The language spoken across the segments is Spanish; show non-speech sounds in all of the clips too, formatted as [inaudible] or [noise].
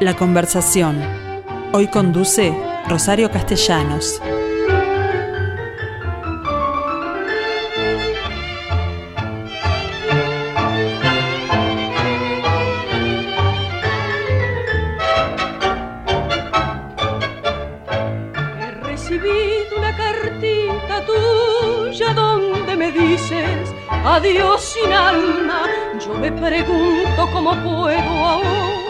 La conversación. Hoy conduce Rosario Castellanos. He recibido una cartita tuya donde me dices adiós sin alma. Yo me pregunto cómo puedo ahora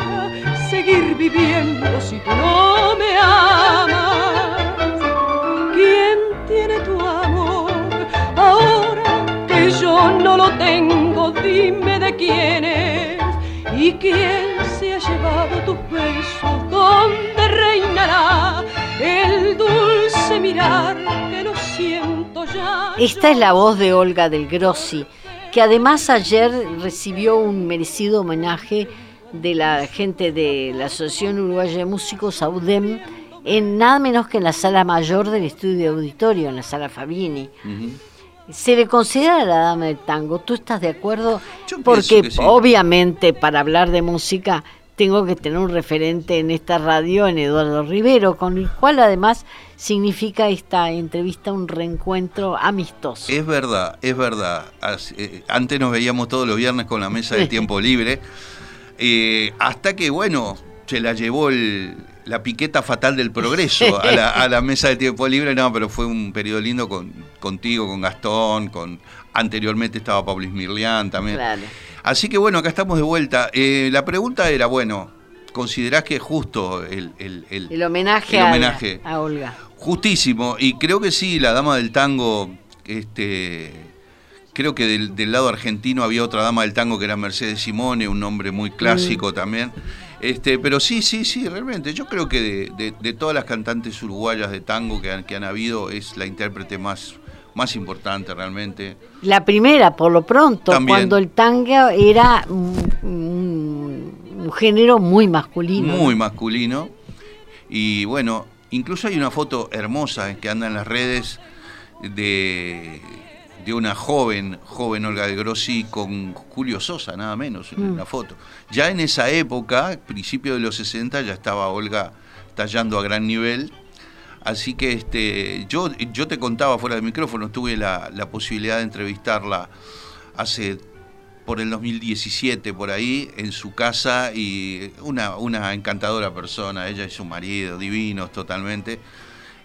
seguir viviendo si tú no me amas. ¿Quién tiene tu amor ahora que yo no lo tengo? Dime de quién es y quién se ha llevado tus besos. ¿Dónde reinará el dulce mirar que lo siento ya? Esta es la voz de Olga del Grossi, que además ayer recibió un merecido homenaje de la gente de la Asociación Uruguaya de Músicos, AUDEM, en nada menos que en la sala mayor del estudio auditorio, en la sala Fabini. Se le considera la dama del tango. ¿Tú estás de acuerdo? Yo Porque que sí. obviamente para hablar de música tengo que tener un referente en esta radio, en Eduardo Rivero, con el cual además significa esta entrevista un reencuentro amistoso. Es verdad, es verdad. Eh, Antes nos veíamos todos los viernes con la mesa de tiempo [laughs] libre. Eh, hasta que, bueno, se la llevó el- la piqueta fatal del progreso a la, a la mesa de tiempo libre. No, pero fue un periodo lindo con, contigo, con Gastón, con anteriormente estaba Pablo Ismirlián también. Claro. Así que bueno, acá estamos de vuelta. Eh, la pregunta era, bueno, ¿considerás que es justo el, el- el- El homenaje, el a- homenaje? A, Olga. Justísimo, y creo que sí, la dama del tango, este, creo que del, del lado argentino había otra dama del tango que era Mercedes Simone, un nombre muy clásico también. Este, pero sí, sí, sí, realmente. Yo creo que de, de- de todas las cantantes uruguayas de tango que han, que han habido, es la intérprete más, más importante realmente. La primera, por lo pronto, También. cuando el tango era un, un- un género muy masculino. Muy masculino. Y bueno, incluso hay una foto hermosa que anda en las redes de, de una joven, joven Olga de Grossi con Julio Sosa, nada menos, en Mm. la foto. Ya en esa época, principio de los 60, ya estaba Olga tallando a gran nivel. Así que este, yo, yo te contaba fuera del micrófono, tuve la, la posibilidad de entrevistarla hace por el 2017 por ahí en su casa y una, una encantadora persona, ella y su marido, divinos totalmente.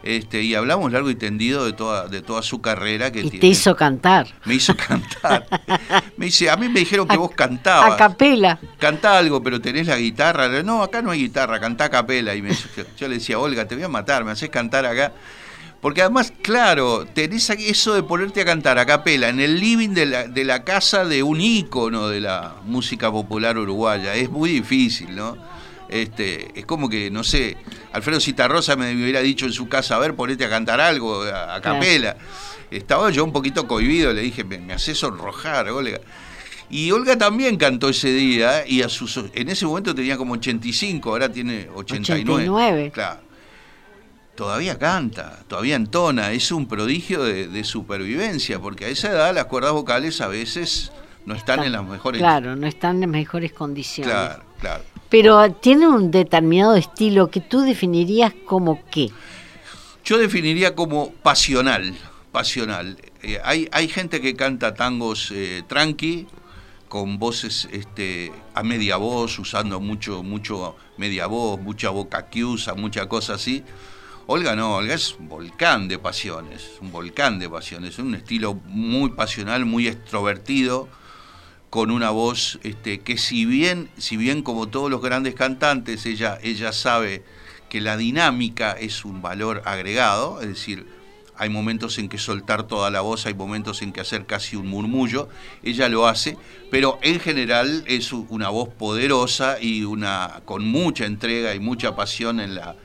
Este, y hablamos largo y tendido de toda, de toda su carrera que Y te tiene. hizo cantar. Me hizo cantar. [laughs] me dice, a mí me dijeron que A- vos cantabas. A capela. Cantá algo, pero tenés la guitarra. No, acá no hay guitarra, cantá a capela. Y me, yo le decía, Olga, te voy a matar, me haces cantar acá. Porque además, claro, tenés eso de ponerte a cantar a capela en el living de la, de la casa de un ícono de la música popular uruguaya. Es muy difícil, ¿no? Este, es como que, no sé, Alfredo Citarrosa me hubiera dicho en su casa, a ver, ponete a cantar algo a, a capela. Estaba yo un poquito cohibido, le dije, me, me haces sonrojar, Olga. Y Olga también cantó ese día y a sus, en ese momento tenía como 85, ahora tiene 89. 89. Claro. Todavía canta, todavía entona, es un prodigio de, de supervivencia, porque a esa edad las cuerdas vocales a veces no están en las mejores... Claro, no están en mejores condiciones. claro, claro. Pero tiene un determinado estilo que tú definirías como qué. Yo definiría como pasional, pasional. Eh, hay, hay gente que canta tangos eh, tranqui, con voces este, a media voz, usando mucho, mucho media voz, mucha boca que mucha cosa así. Olga no, Olga es un volcán de pasiones, un volcán de pasiones, un estilo muy pasional, muy extrovertido, con una voz este, que si bien, si bien como todos los grandes cantantes, ella, ella sabe que la dinámica es un valor agregado, es decir, hay momentos en que soltar toda la voz, hay momentos en que hacer casi un murmullo, ella lo hace, pero en general es una voz poderosa y una con mucha entrega y mucha pasión en la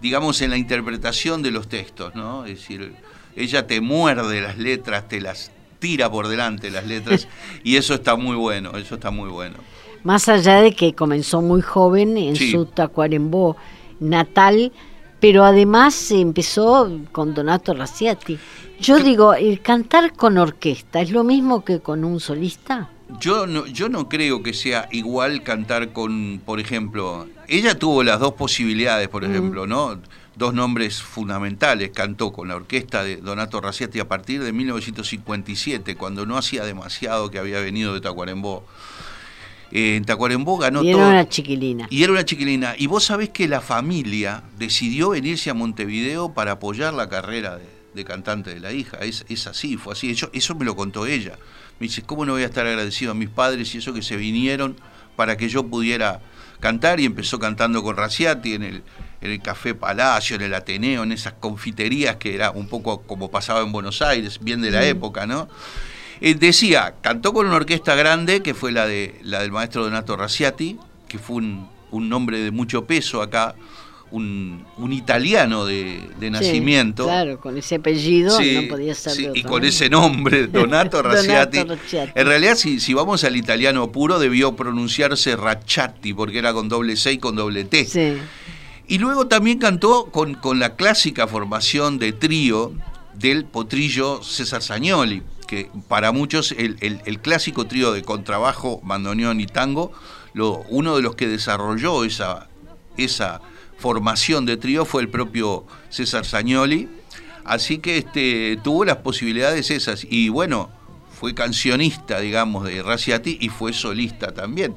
digamos en la interpretación de los textos, ¿no? Es decir, ella te muerde las letras, te las tira por delante las letras y eso está muy bueno, eso está muy bueno. Más allá de que comenzó muy joven en Sí. su Tacuarembó natal, pero además empezó con Donato Raciati. Yo digo, ¿el cantar con orquesta es lo mismo que con un solista? Yo no, yo no creo que sea igual cantar con, por ejemplo, ella tuvo las dos posibilidades, por ejemplo, ¿no? Dos nombres fundamentales. Cantó con la orquesta de Donato Raciati a partir de 1957, cuando no hacía demasiado que había venido de Tacuarembó. Eh, en Tacuarembó ganó Y todo. era una chiquilina. Y era una chiquilina. Y vos sabés que la familia decidió venirse a Montevideo para apoyar la carrera de, de cantante de la hija. Es, es así, fue así. Eso, eso me lo contó ella. Me dice, ¿cómo no voy a estar agradecido a mis padres y eso que se vinieron para que yo pudiera cantar? Y empezó cantando con Raciati en el, en el Café Palacio, en el Ateneo, en esas confiterías que era un poco como pasaba en Buenos Aires, bien de la época, ¿no? Eh, decía, cantó con una orquesta grande, que fue la, de, la del maestro Donato Raciati, que fue un, un nombre de mucho peso acá, un, un italiano de, de Sí, nacimiento. claro, con ese apellido Sí, no podía ser sí, y con ese nombre, [laughs] Donato Raciati. Donato Raciati. En realidad, si, si vamos al italiano puro, debió pronunciarse Racciati, porque era con doble C y con doble T. Y luego también cantó con, con la clásica formación de trío del potrillo César Sagnoli, que para muchos el, el- el clásico trío de contrabajo, bandoneón y tango, lo, uno de los que desarrolló esa, esa formación de trío fue el propio César Sagnoli. Así que este, tuvo las posibilidades esas. Y bueno, fue cancionista, digamos, de Raciati y fue solista también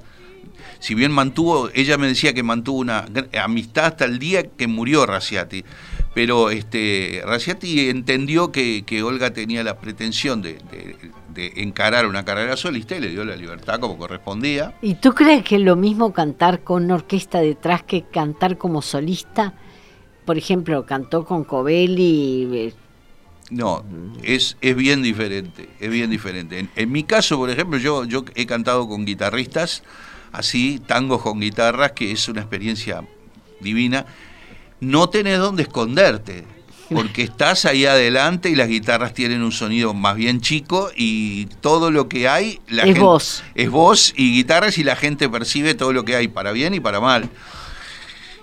si bien mantuvo, ella me decía que mantuvo una amistad hasta el día que murió Raciati, pero este, Raciati entendió que, que Olga tenía la pretensión de, de- de encarar una carrera solista y le dio la libertad como correspondía. ¿Y tú crees que es lo mismo cantar con una orquesta detrás que cantar como solista? Por ejemplo, cantó con Covelli. eh, No, es, es bien diferente, es bien diferente. En, en mi caso, por ejemplo, yo, yo he cantado con guitarristas, así, tangos con guitarras, que es una experiencia divina. No tenés dónde esconderte, porque estás ahí adelante y las guitarras tienen un sonido más bien chico y todo lo que hay... La Es gente- voz. Es voz y guitarras y la gente percibe todo lo que hay, para bien y para mal.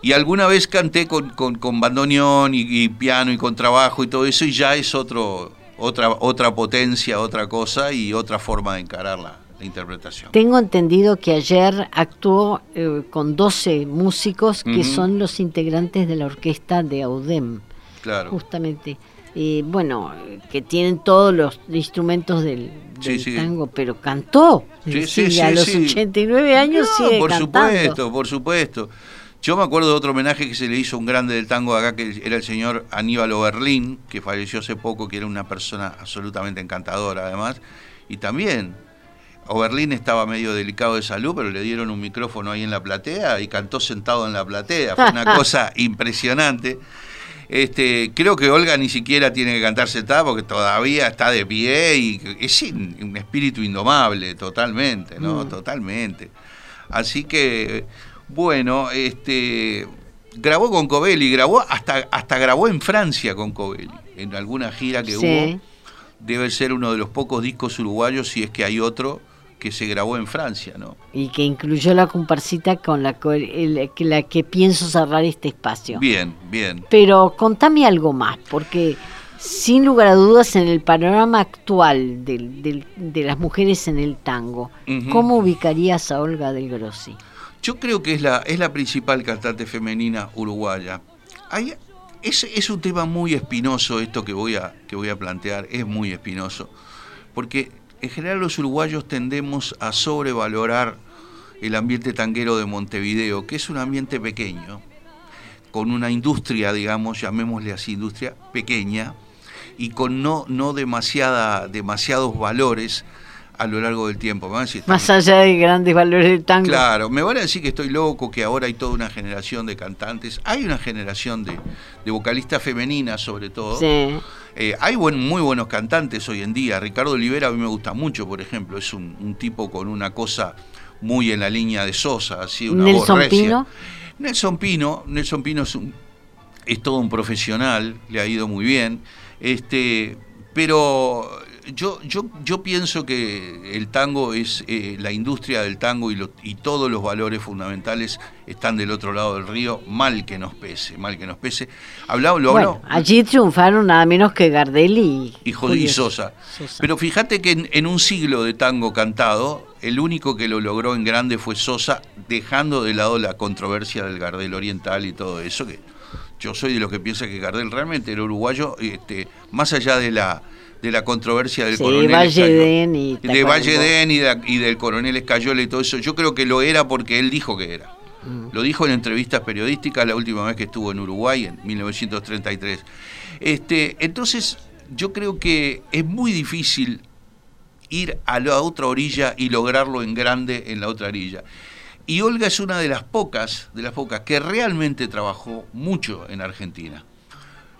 Y alguna vez canté con, con, con bandoneón y, y piano y contrabajo y todo eso y ya es otro, otra, otra potencia, otra cosa y otra forma de encarar la, la interpretación. Tengo entendido que ayer actuó eh, con 12 músicos que son los integrantes de la orquesta de Audem, Claro. justamente. Eh, bueno, que tienen todos los instrumentos del, Sí, del sí. tango, pero cantó. Sí, sí, a los sí. 89 años No, sigue por cantando. supuesto, por supuesto. Yo me acuerdo de otro homenaje que se le hizo a un grande del tango acá, que era el señor Aníbal Oberlin, que falleció hace poco, que era una persona absolutamente encantadora además. Y también, Oberlin estaba medio delicado de salud, pero le dieron un micrófono ahí en la platea y cantó sentado en la platea. Fue una [laughs] cosa impresionante. Este, creo que Olga ni siquiera tiene que cantar sentada porque todavía está de pie y es in- un espíritu indomable, totalmente, ¿no? Mm. Totalmente. Así que, bueno, este grabó con Covelli, grabó hasta, hasta grabó en Francia con Covelli, en alguna gira que Sí. hubo. Debe ser uno de los pocos discos uruguayos, si es que hay otro, que se grabó en Francia, ¿no? Y que incluyó la comparsita con la, el- que- la que pienso cerrar este espacio. Bien, bien. Pero contame algo más, porque sin lugar a dudas en el panorama actual de las mujeres en el tango. ¿cómo ubicarías a Olga del Grossi? Yo creo que es la, es la principal cantante femenina uruguaya. Hay- es, es un tema muy espinoso esto que voy, a, que voy a plantear, es muy espinoso, porque en general los uruguayos tendemos a sobrevalorar el ambiente tanguero de Montevideo, que es un ambiente pequeño, con una industria, digamos, llamémosle así, industria pequeña, y con no, no demasiados valores a lo largo del tiempo. Van a decir, Más allá de grandes valores del tango. Claro, me van a decir que estoy loco, que ahora hay toda una generación de cantantes, hay una generación de, de vocalistas femeninas sobre todo. Sí. Eh, hay buen, muy buenos cantantes hoy en día. Ricardo Olivera a mí me gusta mucho, por ejemplo, es un, un tipo con una cosa muy en la línea de Sosa, así una voz Nelson recia. Pino. Nelson Pino, Nelson Pino es, un- es todo un profesional, le ha ido muy bien. Este, pero yo, yo, yo pienso que el tango es eh, la industria del tango y, lo- y todos los valores fundamentales están del otro lado del río, mal que nos pese, mal que nos pese. Hablaba, lo Bueno, habló- allí triunfaron nada menos que Gardel y, y, Sosa. Sosa. Pero fíjate que en, en un siglo de tango cantado, el único que lo logró en grande fue Sosa, dejando de lado la controversia del Gardel Oriental y todo eso, que yo soy de los que piensa que Gardel realmente era uruguayo, este, más allá de la de la controversia del coronel Valle y de Valle y, del coronel Escayola y todo eso, yo creo que lo era porque él dijo que era. Mm. Lo dijo en entrevistas periodísticas la última vez que estuvo en Uruguay, en 1933. Este, entonces, yo creo que es muy difícil ir a la otra orilla y lograrlo en grande en la otra orilla. Y Olga es una de las pocas, de las pocas que realmente trabajó mucho en Argentina.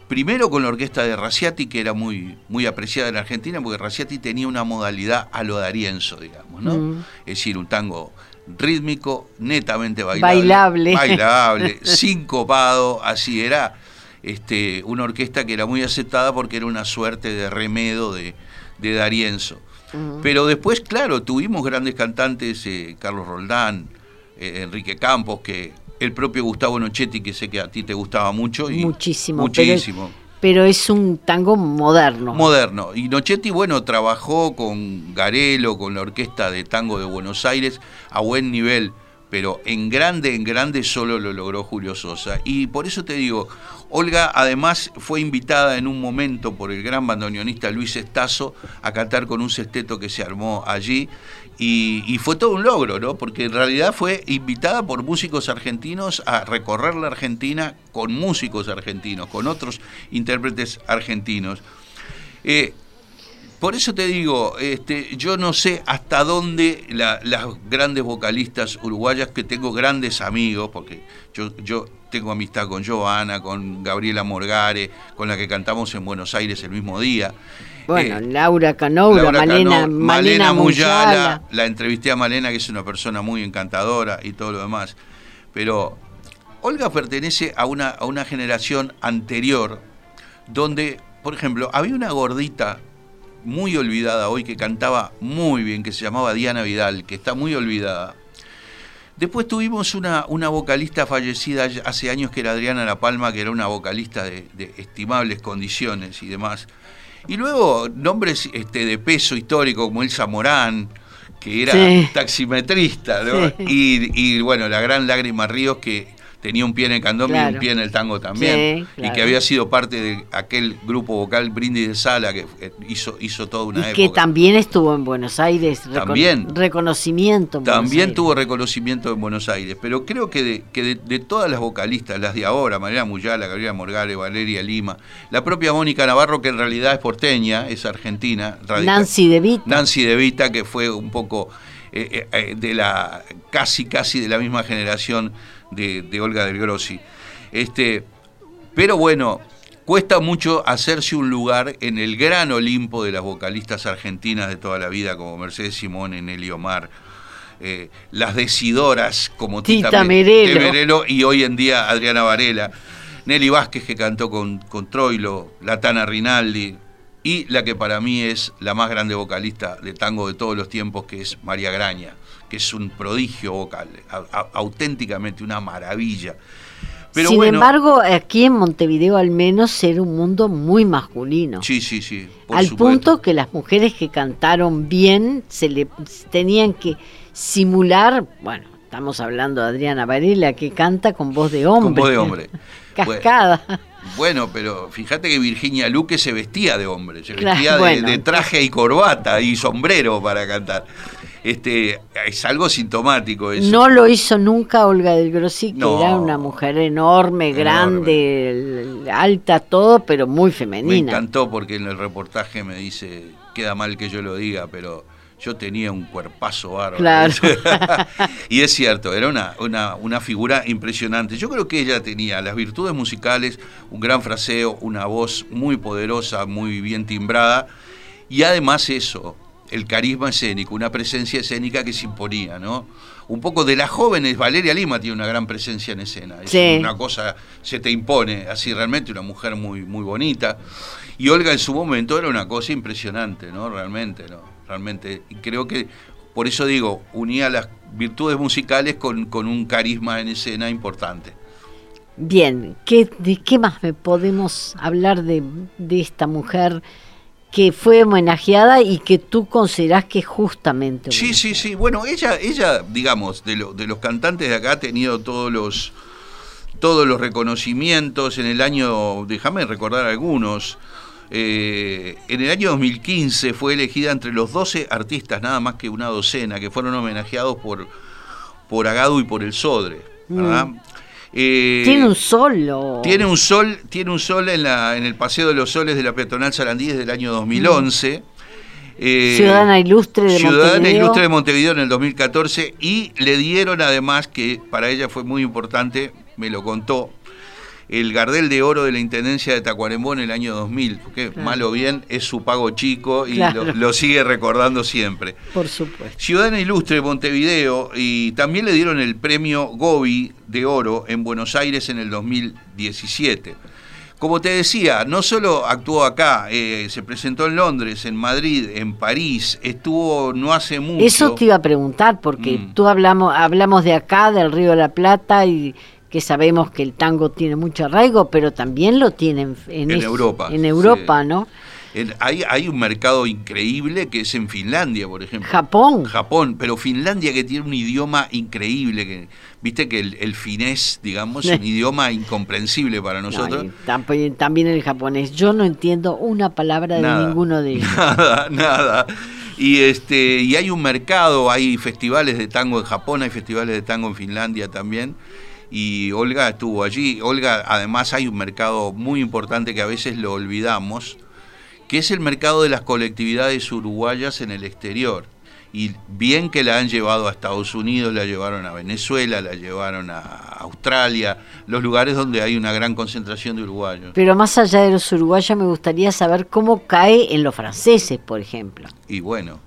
Primero con la orquesta de Raciati, que era muy, muy apreciada en Argentina, porque Raciati tenía una modalidad a lo darienzo, digamos, ¿no? Mm. Es decir, un tango rítmico, netamente bailable. Bailable. Bailable, [laughs] sincopado, así era. Este, una orquesta que era muy aceptada porque era una suerte de remedo de, de Darienzo. Mm. Pero después, claro, tuvimos grandes cantantes, eh, Carlos Roldán, eh, Enrique Campos, que el propio Gustavo Nochetti, que sé que a ti te gustaba mucho. Y muchísimo. Muchísimo. Pero, es un tango moderno. Moderno. Y Nochetti, bueno, trabajó con Garelo, con la Orquesta de Tango de Buenos Aires, a buen nivel pero en grande, en grande solo lo logró Julio Sosa. Y por eso te digo, Olga además fue invitada en un momento por el gran bandoneonista Luis Estazo a cantar con un sexteto que se armó allí. Y, fue todo un logro, ¿no? Porque en realidad fue invitada por músicos argentinos a recorrer la Argentina con músicos argentinos, con otros intérpretes argentinos. Eh, por eso te digo, este, yo no sé hasta dónde las grandes vocalistas uruguayas, que tengo grandes amigos, porque yo, yo tengo amistad con Joana, con Gabriela Morgare, con la que cantamos en Buenos Aires el mismo día. Bueno, eh, Laura Canoura, Malena, Malena, Muyala. La entrevisté a Malena, que es una persona muy encantadora y todo lo demás. Pero Olga pertenece a una, a una generación anterior donde, por ejemplo, había una gordita muy olvidada hoy, que cantaba muy bien, que se llamaba Diana Vidal, que está muy olvidada. Después tuvimos una, una vocalista fallecida hace años que era Adriana La Palma, que era una vocalista de, estimables condiciones y demás. Y luego nombres este, de peso histórico como Elsa Morán, que era taximetrista, y, y, bueno, la gran Lágrima Ríos, que tenía un pie en el candombe y un pie en el tango también, y que había sido parte de aquel grupo vocal Brindis de Sala que hizo, hizo toda una y que también estuvo en Buenos Aires, también, reconocimiento. también tuvo reconocimiento en Buenos Aires, pero creo que, de, que de, todas las vocalistas, las de ahora, María Muyala, Gabriela Morgale, Valeria Lima, la propia Mónica Navarro, que en realidad es porteña, es argentina, Nancy De Vita. Nancy De Vita, que fue un poco... Eh, eh, eh, de la casi casi de la misma generación de, Olga del Grossi. Este, pero bueno, cuesta mucho hacerse un lugar en el gran Olimpo de las vocalistas argentinas de toda la vida, como Mercedes Simón, Nelly Omar, eh, las decidoras como Tita, Merelo. y hoy en día Adriana Varela, Nelly Vázquez que cantó con, con Troilo, Latana Rinaldi, y la que para mí es la más grande vocalista de tango de todos los tiempos, que es María Graña que es un prodigio vocal, auténticamente una maravilla. Pero Sin embargo, aquí en Montevideo al menos era un mundo muy masculino. Sí, sí, sí. al punto que las mujeres que cantaron bien se le tenían que simular, bueno, estamos hablando de Adriana Varela que canta con voz de hombre. Con voz de hombre. [laughs] Cascada. Bueno, pero fíjate que Virginia Luque se vestía de hombre, se vestía de, traje y corbata y sombrero para cantar este, es algo sintomático eso. No lo hizo nunca Olga del Grossi, que era una mujer enorme, grande, alta, todo, pero muy femenina. Me encantó porque en el reportaje me dice, queda mal que yo lo diga, pero yo tenía un cuerpazo bárbaro. Claro. [laughs] y es cierto, era una, una, una, figura impresionante. Yo creo que ella tenía las virtudes musicales, un gran fraseo, una voz muy poderosa, muy bien timbrada, y además eso, el carisma escénico, una presencia escénica que se imponía, ¿no? Un poco de las jóvenes, Valeria Lima tiene una gran presencia en escena, es una cosa, se te impone, así realmente, una mujer muy, muy bonita. Y Olga en su momento era una cosa impresionante, ¿no? Realmente, ¿no? Realmente, y creo que, por eso digo, unía las virtudes musicales con, un carisma en escena importante. Bien, ¿qué, ¿de qué más me podemos hablar de, de esta mujer? que fue homenajeada y que tú considerás que justamente. Sí, sí, sí. Bueno, ella, ella digamos, de, de los cantantes de acá ha tenido todos los, todos los reconocimientos en el año, déjame recordar algunos. Eh, en el año 2015 fue elegida entre los 12 artistas, nada más que una docena, que fueron homenajeados por, por Agado y por el Sodre. ¿verdad? Mm. Eh, tiene un sol. Tiene un sol, tiene un sol en, la, en el Paseo de los Soles de la Peatonal Sarandí desde el año 2011. Eh, Ciudadana Ilustre de Ciudadana Ilustre de Montevideo en el 2014 y le dieron además, que para ella fue muy importante, me lo contó, el Gardel de Oro de la Intendencia de Tacuarembó en el año 2000, porque mal o bien es su pago chico y lo, sigue recordando siempre. Por supuesto. Ciudadana Ilustre de Montevideo y también le dieron el premio Gobi de Oro en Buenos Aires en el 2017. Como te decía, no solo actuó acá, eh, se presentó en Londres, en Madrid, en París, estuvo no hace mucho. Eso te iba a preguntar, porque mm. tú hablamos, hablamos de acá, del Río de la Plata, y que sabemos que el tango tiene mucho arraigo, pero también lo tienen en, Europa. En Europa, ¿no? hay, hay, un mercado increíble que es en Finlandia, por ejemplo. Japón. Japón, pero Finlandia que tiene un idioma increíble, que viste que el, finés, digamos, es un [laughs] idioma incomprensible para nosotros. también el japonés. Yo no entiendo una palabra de ninguno de [laughs] ellos. Nada, nada. Y este y hay un mercado, hay festivales de tango en Japón, hay festivales de tango en Finlandia también y Olga estuvo allí. Olga, además hay un mercado muy importante que a veces lo olvidamos, que es el mercado de las colectividades uruguayas en el exterior. Y bien que la han llevado a Estados Unidos, la llevaron a Venezuela, la llevaron a Australia, los lugares donde hay una gran concentración de uruguayos. Pero más allá de los uruguayos, me gustaría saber cómo cae en los franceses, por ejemplo. Y bueno,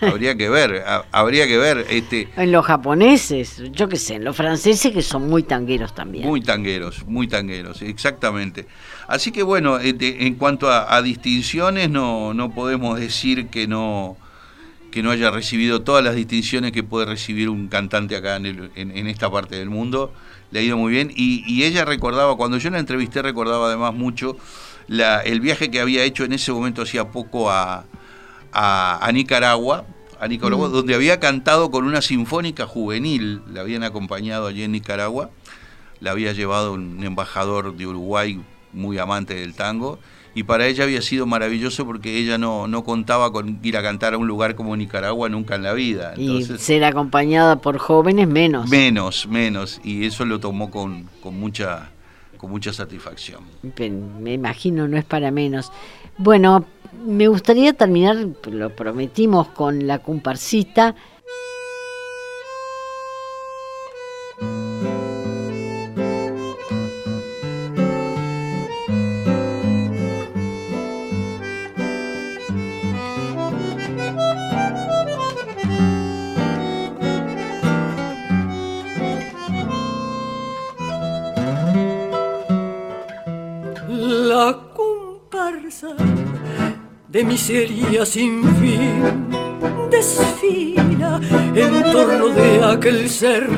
habría que ver, habría que ver. Este, en los japoneses, yo qué sé, en los franceses que son muy tangueros también. Muy tangueros, muy tangueros, exactamente. Así que bueno, este, en cuanto a, distinciones, no, no podemos decir que no que no haya recibido todas las distinciones que puede recibir un cantante acá en, en, esta parte del mundo. Le ha ido muy bien. Y, y, ella recordaba, cuando yo la entrevisté, recordaba además mucho la, el viaje que había hecho en ese momento hacía poco a, a, Nicaragua, a Nicaragua, mm. donde había cantado con una sinfónica juvenil, la habían acompañado allí en Nicaragua, la había llevado un embajador de Uruguay muy amante del tango, y para ella había sido maravilloso porque ella no, no contaba con ir a cantar a un lugar como Nicaragua nunca en la vida. y ser acompañada por jóvenes menos. Menos, menos, y eso lo tomó con, con mucha con mucha satisfacción. Me imagino, no es para menos. Bueno, me gustaría terminar, lo prometimos con la comparsita. Miseria sin fin desfila en torno de aquel ser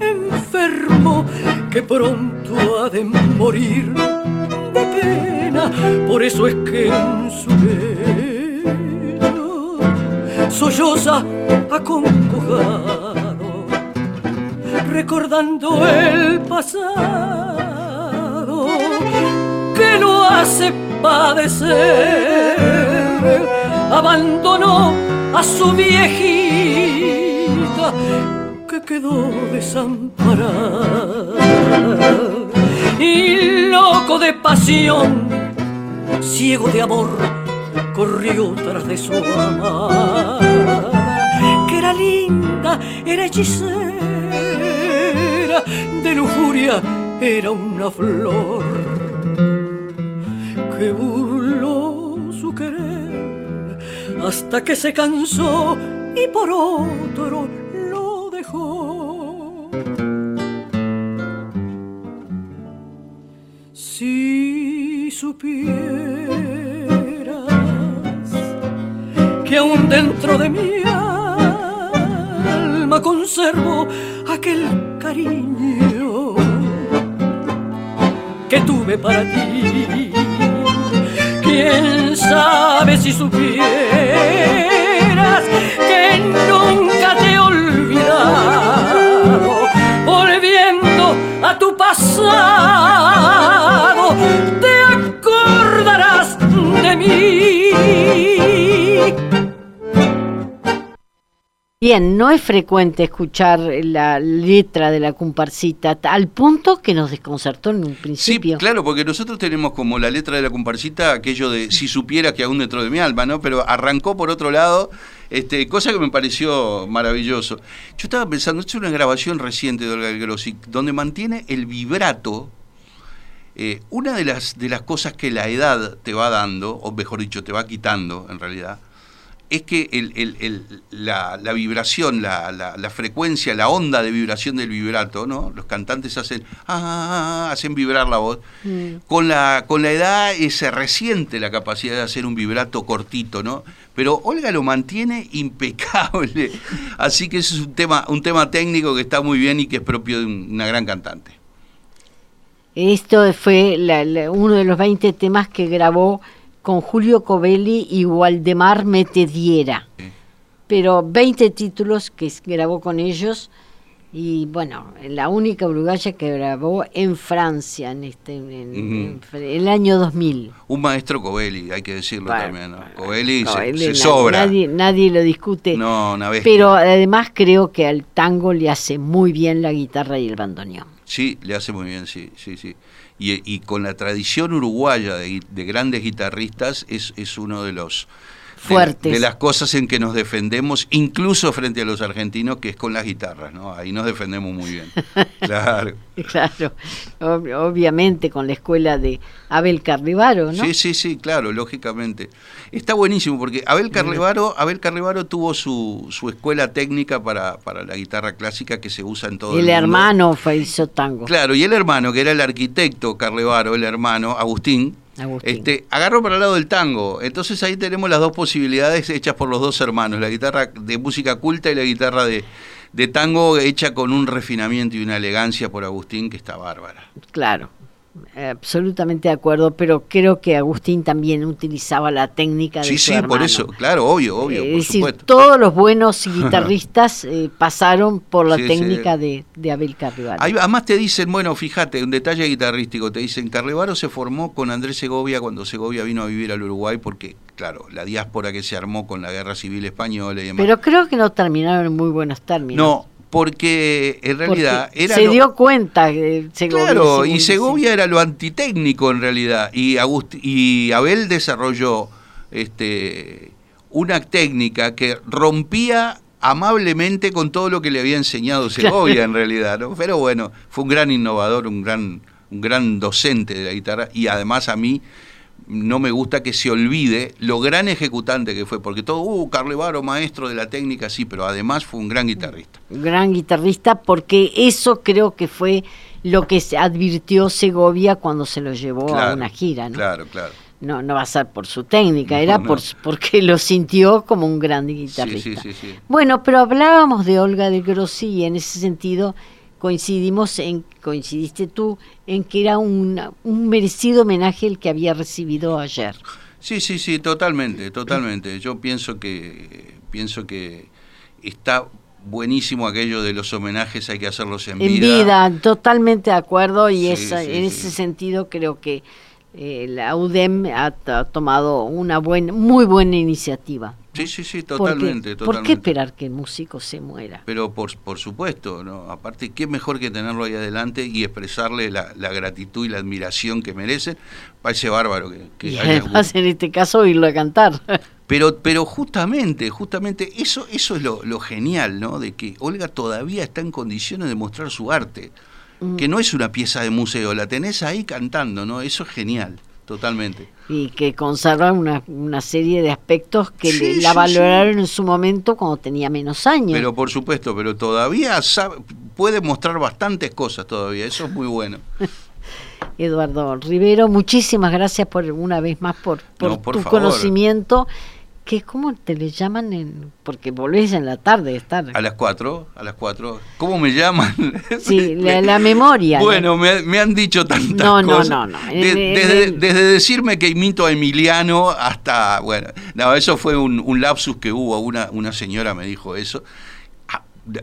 enfermo que pronto ha de morir de pena. Por eso es que en su lecho solloza acongojado, recordando el pasado que lo hace padecer. Abandonó a su viejita que quedó desamparada. Y loco de pasión, ciego de amor, corrió tras de su amada, que era linda, era hechicera, de lujuria era una flor que burló su querer hasta que se cansó y por otro lo dejó. Si supieras que aún dentro de mi alma conservo aquel cariño que tuve para ti quién sabe si supieras que nunca te he olvidado, volviendo a tu pasado, Bien, no es frecuente escuchar la letra de la comparsita al punto que nos desconcertó en un principio. Sí, claro, porque nosotros tenemos como la letra de la comparsita aquello de si supiera que aún dentro de mi alma, ¿no? Pero arrancó por otro lado, este, cosa que me pareció maravilloso. Yo estaba pensando, esto es una grabación reciente de Olga Grossi, donde mantiene el vibrato. Eh, una de las, de las cosas que la edad te va dando, o mejor dicho, te va quitando en realidad, es que la, vibración, la, frecuencia, la onda de vibración del vibrato, ¿no? Los cantantes hacen, ah, ah, ah, ah hacen vibrar la voz. Mm. Con, la, con la edad eh, se resiente la capacidad de hacer un vibrato cortito, ¿no? Pero Olga lo mantiene [laughs] impecable. Así que ese es un tema, un tema técnico que está muy bien y que es propio de una gran cantante. Esto fue uno de los 20 temas que grabó con Julio Covelli y Waldemar Metediera. Pero 20 títulos que grabó con ellos y bueno, la única uruguaya que grabó en Francia en este en, el año 2000. Un maestro Covelli, hay que decirlo también. Covelli, se, sobra. Nadie, lo discute. No, una vez. Pero además creo que al tango le hace muy bien la guitarra y el bandoneón. Sí, le hace muy bien, sí, sí, sí y, con la tradición uruguaya de, grandes guitarristas es, es uno de los fuertes. De, las cosas en que nos defendemos, incluso frente a los argentinos, que es con las guitarras, ¿no? Ahí nos defendemos muy bien. [laughs] Claro. claro, obviamente con la escuela de Abel Carlevaro, ¿no? Sí, sí, sí, claro, lógicamente. Está buenísimo porque Abel Carlevaro, Abel Carlevaro tuvo su, su escuela técnica para, para la guitarra clásica que se usa en todo el, mundo. El hermano fue hizo tango. Claro, y el hermano, que era el arquitecto Carlevaro, el hermano, Agustín, este, agarró para el lado del tango. Entonces ahí tenemos las dos posibilidades hechas por los dos hermanos, la guitarra de música culta y la guitarra de, de tango hecha con un refinamiento y una elegancia por Agustín que está bárbara. Claro, absolutamente de acuerdo, pero creo que Agustín también utilizaba la técnica de Sí, sí, por eso, claro, obvio, obvio. es decir, todos los buenos [laughs] guitarristas eh, pasaron por la técnica De, Abel Carrevaro. además te dicen, bueno, fíjate, un detalle guitarrístico, te dicen, Carrevaro se formó con Andrés Segovia cuando Segovia vino a vivir al Uruguay porque, claro, la diáspora que se armó con la guerra civil española y demás. Pero creo que no terminaron en muy buenos términos. No, porque en realidad era se dio cuenta que Segovia claro y Segovia era lo antitécnico en realidad y y Abel desarrolló este una técnica que rompía amablemente con todo lo que le había enseñado Segovia en realidad ¿no? pero bueno fue un gran innovador un gran un gran docente de la guitarra y además a mí no me gusta que se olvide lo gran ejecutante que fue, porque todo, uh, Carlevaro, maestro de la técnica, sí, pero además fue un gran guitarrista. Gran guitarrista, porque eso creo que fue lo que se advirtió Segovia cuando se lo llevó a una gira, ¿no? Claro, claro. No, no va a ser por su técnica, era Por, porque lo sintió como un gran guitarrista. Sí, sí, sí, bueno, pero hablábamos de Olga de Grossi y en ese sentido coincidimos en, coincidiste tú, en que era un, un merecido homenaje el que había recibido ayer. Sí, sí, sí, totalmente, totalmente. Yo pienso que pienso que está buenísimo aquello de los homenajes, hay que hacerlos en, en vida. totalmente de acuerdo y esa, en ese sentido creo que eh, la UDEM ha, tomado una buena, muy buena iniciativa. Sí, sí, sí, totalmente, ¿Por qué esperar que el músico se muera? Pero por, por supuesto, ¿no? aparte, qué mejor que tenerlo ahí adelante y expresarle la, gratitud y la admiración que merece. Parece bárbaro que, que y además, en este caso, oírlo a cantar. [laughs] Pero, pero justamente, justamente, eso, eso es lo, lo genial, ¿no? De que Olga todavía está en condiciones de mostrar su arte que no es una pieza de museo, la tenés ahí cantando, ¿no? Eso es genial, totalmente. Y que conserva una, una serie de aspectos que la valoraron en su momento cuando tenía menos años. Pero por supuesto, pero todavía puede mostrar bastantes cosas todavía, eso es muy bueno. [laughs] Eduardo Rivero, muchísimas gracias por una vez más por, por, tu conocimiento ¿qué, ¿cómo te le llaman? En, porque volvés en la tarde estar. A las 4, a las 4. ¿Cómo me llaman? [laughs] Sí, la, memoria. Bueno, me, han dicho tantas cosas. No, no, no. desde, decirme que imito a Emiliano hasta, bueno, no, eso fue un, un lapsus que hubo, una, una señora me dijo eso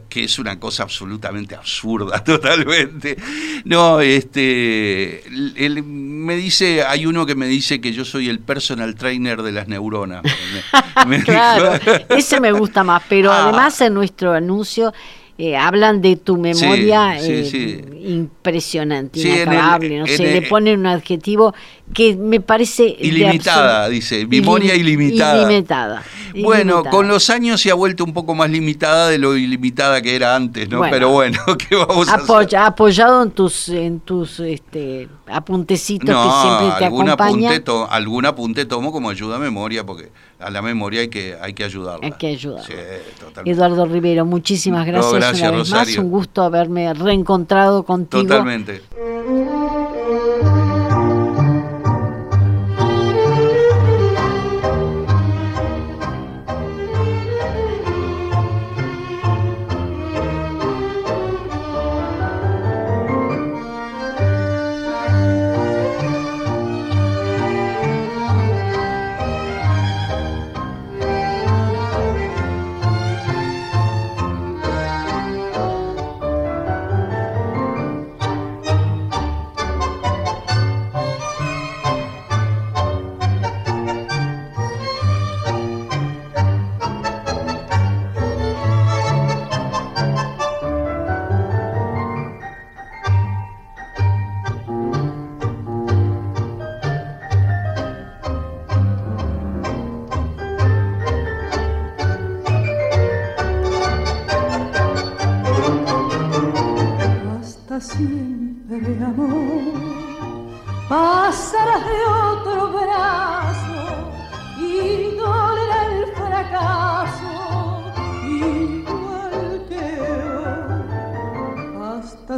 que es una cosa absolutamente absurda, [laughs] totalmente. No, este, él me dice, hay uno que me dice que yo soy el personal trainer de las neuronas. [laughs] claro, ese me gusta más, pero ah. además en nuestro anuncio eh, hablan de tu memoria eh, impresionante, inacabable, no sé, le ponen un adjetivo que me parece... Ilimitada, dice, memoria ilimitada. Ilimitada. Bueno, con los años se ha vuelto un poco más limitada de lo ilimitada que era antes, ¿no? Pero bueno, [laughs] ¿qué vamos a hacer? Apoyado en tus, en tus este, apuntecitos que siempre te algún acompañan. algún apunte tomo como ayuda a memoria, porque a la memoria hay que, hay que ayudarla. Hay que ayudarla. Eduardo Rivero, muchísimas gracias una vez más. Un gusto haberme reencontrado contigo. Totalmente.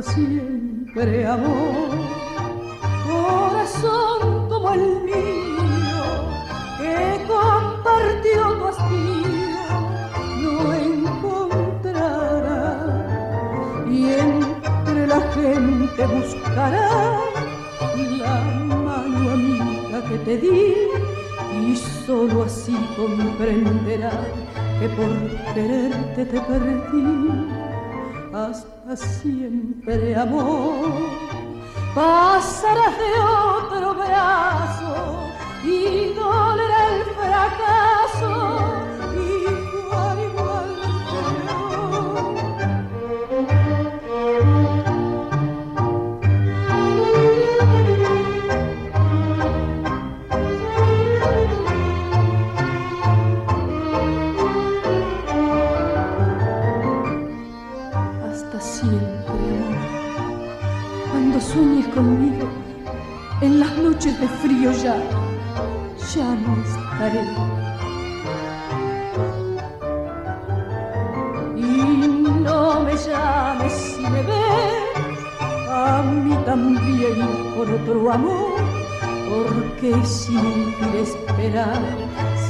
siempre amor. Corazón como el mío, que compartió tu hastío, no encontrará y entre la gente buscará la mano amiga que te di y solo así comprenderá que por quererte te perdí hasta siempre amor. Pasarás de otro brazo y dolerá el fracaso.